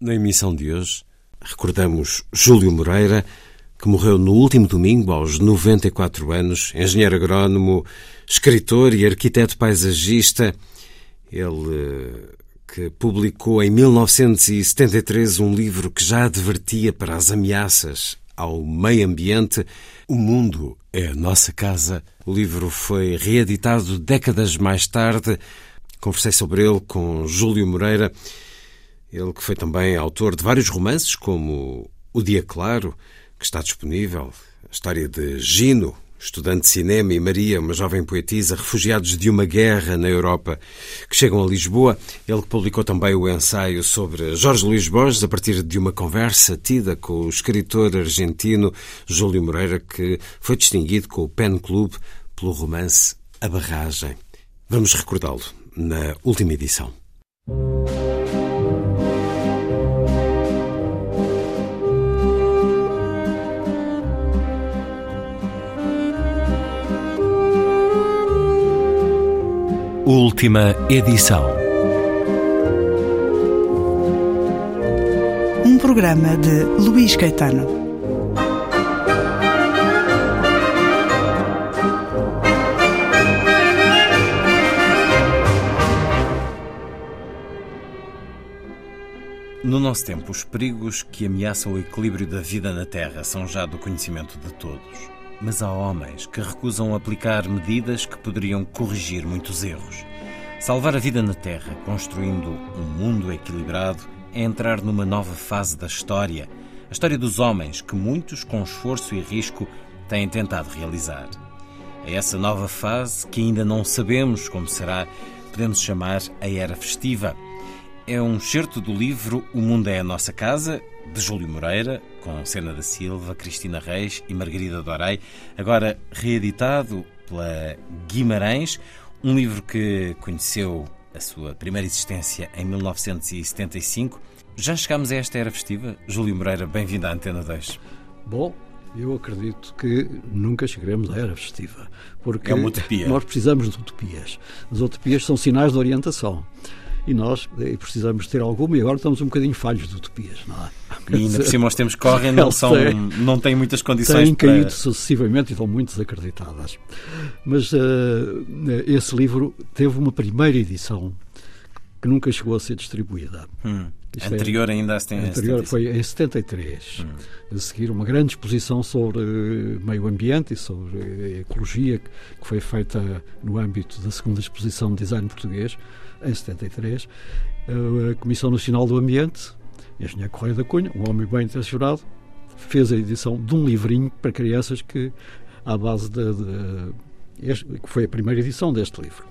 Na emissão de hoje, recordamos Júlio Moreira, que morreu no último domingo, aos 94 anos, engenheiro agrónomo, escritor e arquiteto paisagista. Ele que publicou em 1973 um livro que já advertia para as ameaças ao meio ambiente. O mundo é a nossa casa. O livro foi reeditado décadas mais tarde. Conversei sobre ele com Júlio Moreira. Ele que foi também autor de vários romances, como O Dia Claro, que está disponível, a história de Gino, estudante de cinema, e Maria, uma jovem poetisa, refugiados de uma guerra na Europa, que chegam a Lisboa. Ele que publicou também o ensaio sobre Jorge Luís Borges, a partir de uma conversa tida com o escritor argentino Júlio Moreira, que foi distinguido com o Pen Club pelo romance A Barragem. Vamos recordá-lo na última edição. Última edição. Um programa de Luís Caetano. No nosso tempo, os perigos que ameaçam o equilíbrio da vida na Terra são já do conhecimento de todos. Mas há homens que recusam aplicar medidas que poderiam corrigir muitos erros. Salvar a vida na Terra, construindo um mundo equilibrado, é entrar numa nova fase da história. A história dos homens que muitos, com esforço e risco, têm tentado realizar. É essa nova fase que ainda não sabemos como será, podemos chamar a Era Festiva. É um certo do livro O Mundo é a Nossa Casa, de Júlio Moreira, com Sena da Silva, Cristina Reis e Margarida Dorei, agora reeditado pela Guimarães, um livro que conheceu a sua primeira existência em 1975. Já chegámos a esta era festiva? Júlio Moreira, bem-vindo à Antena 2. Bom, eu acredito que nunca chegaremos à era festiva. Porque é uma utopia. Nós precisamos de utopias. As utopias são sinais de orientação e nós eh, precisamos ter alguma e agora estamos um bocadinho falhos de utopias, não é? E ainda por cima os tempos correm não, são, não têm muitas condições têm para... caído sucessivamente e estão muito desacreditadas. Mas uh, esse livro teve uma primeira edição que nunca chegou a ser distribuída. Hum. Anterior é, ainda a 70, anterior foi em 73. Hum. A seguir, uma grande exposição sobre meio ambiente e sobre ecologia que foi feita no âmbito da segunda exposição de design português em 73, a Comissão Nacional do Ambiente, engenheiro Correia da Cunha, um homem bem intencionado, fez a edição de um livrinho para crianças que, à base de, de este, que foi a primeira edição deste livro.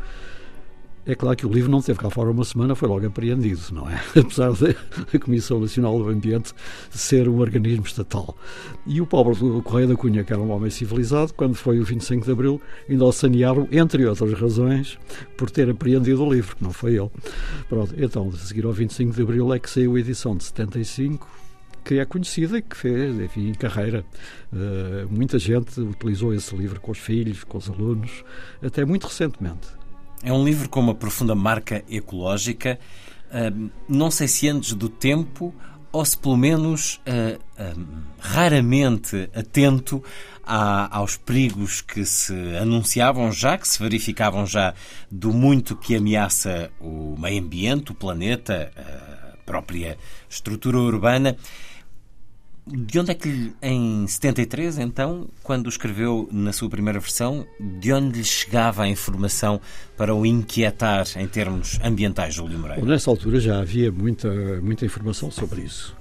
É claro que o livro não teve cá fora uma semana, foi logo apreendido, não é? Apesar da Comissão Nacional do Ambiente ser um organismo estatal. E o pobre do Correio da Cunha, que era um homem civilizado, quando foi o 25 de Abril, ainda o sanearam, entre outras razões, por ter apreendido o livro, que não foi ele. Pronto, então, a seguir ao 25 de Abril é que saiu a edição de 75, que é conhecida e que fez, enfim, carreira. Uh, muita gente utilizou esse livro com os filhos, com os alunos, até muito recentemente. É um livro com uma profunda marca ecológica, uh, não sei se antes do tempo ou se pelo menos uh, raramente atento a, aos perigos que se anunciavam já, que se verificavam já do muito que ameaça o meio ambiente, o planeta, a própria estrutura urbana. De onde é que, em 73, então, quando escreveu na sua primeira versão, de onde lhe chegava a informação para o inquietar em termos ambientais, Júlio Moreira? Nessa altura já havia muita, muita informação sobre isso.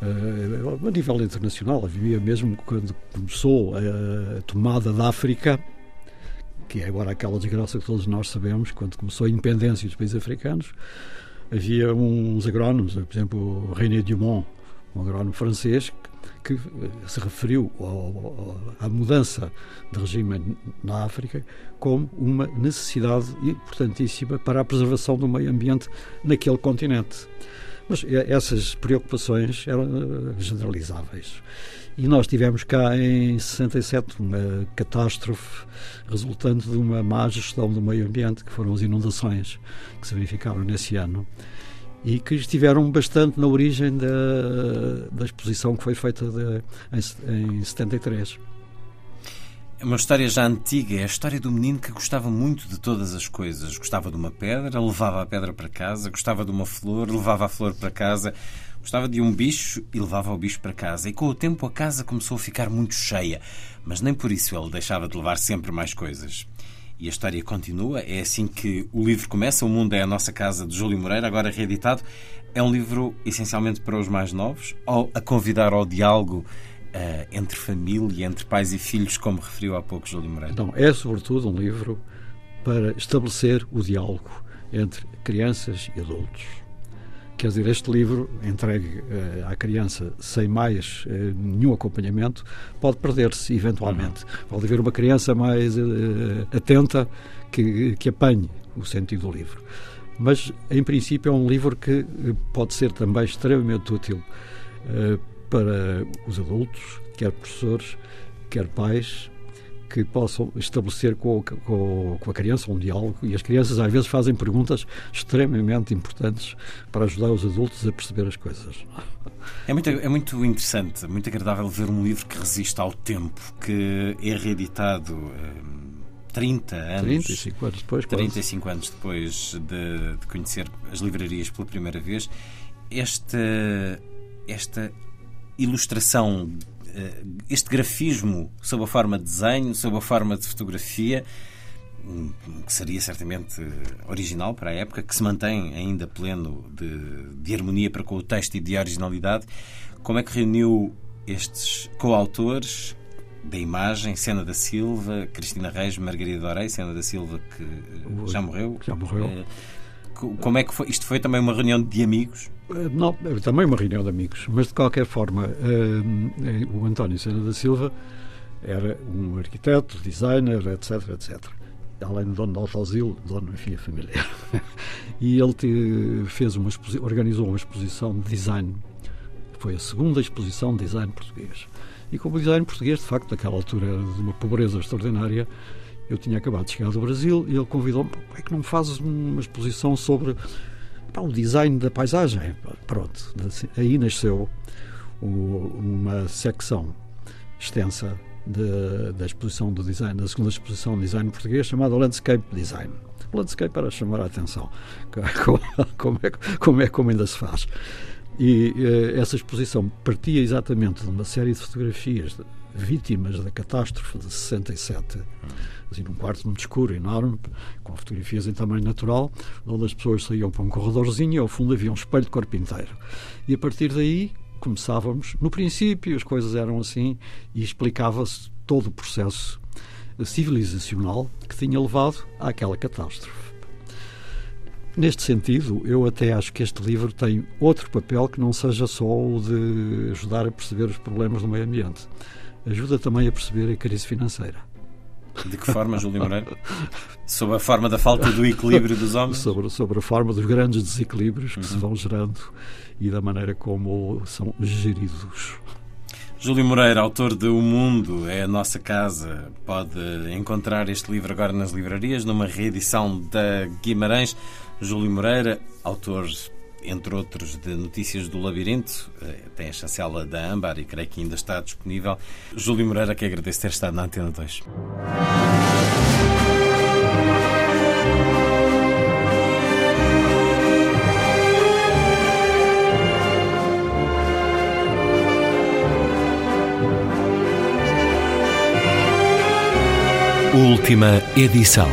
Uh, a nível internacional, havia mesmo quando começou a tomada da África, que é agora aquela desgraça que todos nós sabemos, quando começou a independência dos países africanos, havia uns agrónomos, por exemplo, René Dumont, um agrónomo francês, que se referiu à mudança de regime na África como uma necessidade importantíssima para a preservação do meio ambiente naquele continente. Mas essas preocupações eram eh, generalizáveis. E nós tivemos cá em 67 uma catástrofe resultante de uma má gestão do meio ambiente, que foram as inundações que se verificaram nesse ano e que estiveram bastante na origem da, da exposição que foi feita de, em, em 73. É uma história já antiga, é a história do menino que gostava muito de todas as coisas. Gostava de uma pedra, levava a pedra para casa, gostava de uma flor, levava a flor para casa, gostava de um bicho e levava o bicho para casa. E com o tempo a casa começou a ficar muito cheia, mas nem por isso ele deixava de levar sempre mais coisas. E a história continua. É assim que o livro começa. O Mundo é a Nossa Casa, de Júlio Moreira, agora reeditado. É um livro essencialmente para os mais novos, ou a convidar ao diálogo uh, entre família, entre pais e filhos, como referiu há pouco Júlio Moreira. Então, é sobretudo um livro para estabelecer o diálogo entre crianças e adultos. Quer dizer, este livro, entregue uh, à criança sem mais uh, nenhum acompanhamento, pode perder-se eventualmente. Uhum. Pode haver uma criança mais uh, atenta que, que apanhe o sentido do livro. Mas, em princípio, é um livro que pode ser também extremamente útil para os adultos, quer professores, quer pais, que possam estabelecer com, com, com, a criança um diálogo e as crianças às vezes fazem perguntas extremamente importantes para ajudar os adultos a perceber as coisas. É muito, é muito interessante, muito agradável ver um livro que resiste ao tempo, que é reeditado. Eh, 30 anos. 35 anos depois. 35 quase. anos depois de, de, conhecer as livrarias pela primeira vez. Esta, esta ilustração este grafismo sob a forma de desenho, sob a forma de fotografia, hum, que seria certamente original para a época, que se mantém ainda pleno de, de harmonia para com o texto e de originalidade. Como é que reuniu estes coautores da imagem, Sena da Silva, Cristina Reis, Margarida Dorei, Sena da Silva, que já morreu. Já morreu. Eh, como é que foi? Isto foi também uma reunião de amigos? Eh, não, é também uma reunião de amigos, mas de qualquer forma, uh, o António Sena da Silva era um arquiteto, designer, etc, etc. Além de dono de autoasilo, dono, enfim, familiar. e ele fez uma organizou uma exposição de design. Foi a segunda exposição de design português. E como o design português, de facto, naquela altura era de uma pobreza extraordinária, eu tinha acabado de chegar do Brasil e ele convidou-me, é que não fazes uma exposição sobre pá, o design da paisagem? Pronto, aí nasceu uma secção extensa de, da exposição do design, da segunda exposição de design português, chamada Landscape Design. O landscape para chamar a atenção, como é, como é como ainda se faz. E eh, essa exposição partia exatamente de uma série de fotografias vítimas da catástrofe de 67, assim, num quarto muito escuro, enorme, com fotografias em tamanho natural, onde as pessoas saíam para um corredorzinho e ao fundo havia um espelho de corpo inteiro. E a partir daí começávamos, no princípio as coisas eram assim e explicava-se todo o processo civilizacional que tinha levado àquela catástrofe. Neste sentido, eu até acho que este livro tem outro papel que não seja só o de ajudar a perceber os problemas do meio ambiente ajuda também a perceber a crise financeira. De que forma, Júlio Moreira? Sobre a forma da falta do equilíbrio dos homens? Sobre, sobre a forma dos grandes desequilíbrios que uhum. se vão gerando e da maneira como são geridos. Júlio Moreira, autor de O Mundo é a Nossa Casa, pode encontrar este livro agora nas livrarias, numa reedição da Guimarães. Júlio Moreira, autor entre outros, de Notícias do Labirinto. Eh, tem a chancela da Âmbar e creio que ainda está disponível. Júlio Moreira, que agradeço ter estado na Antena 2. Última edição.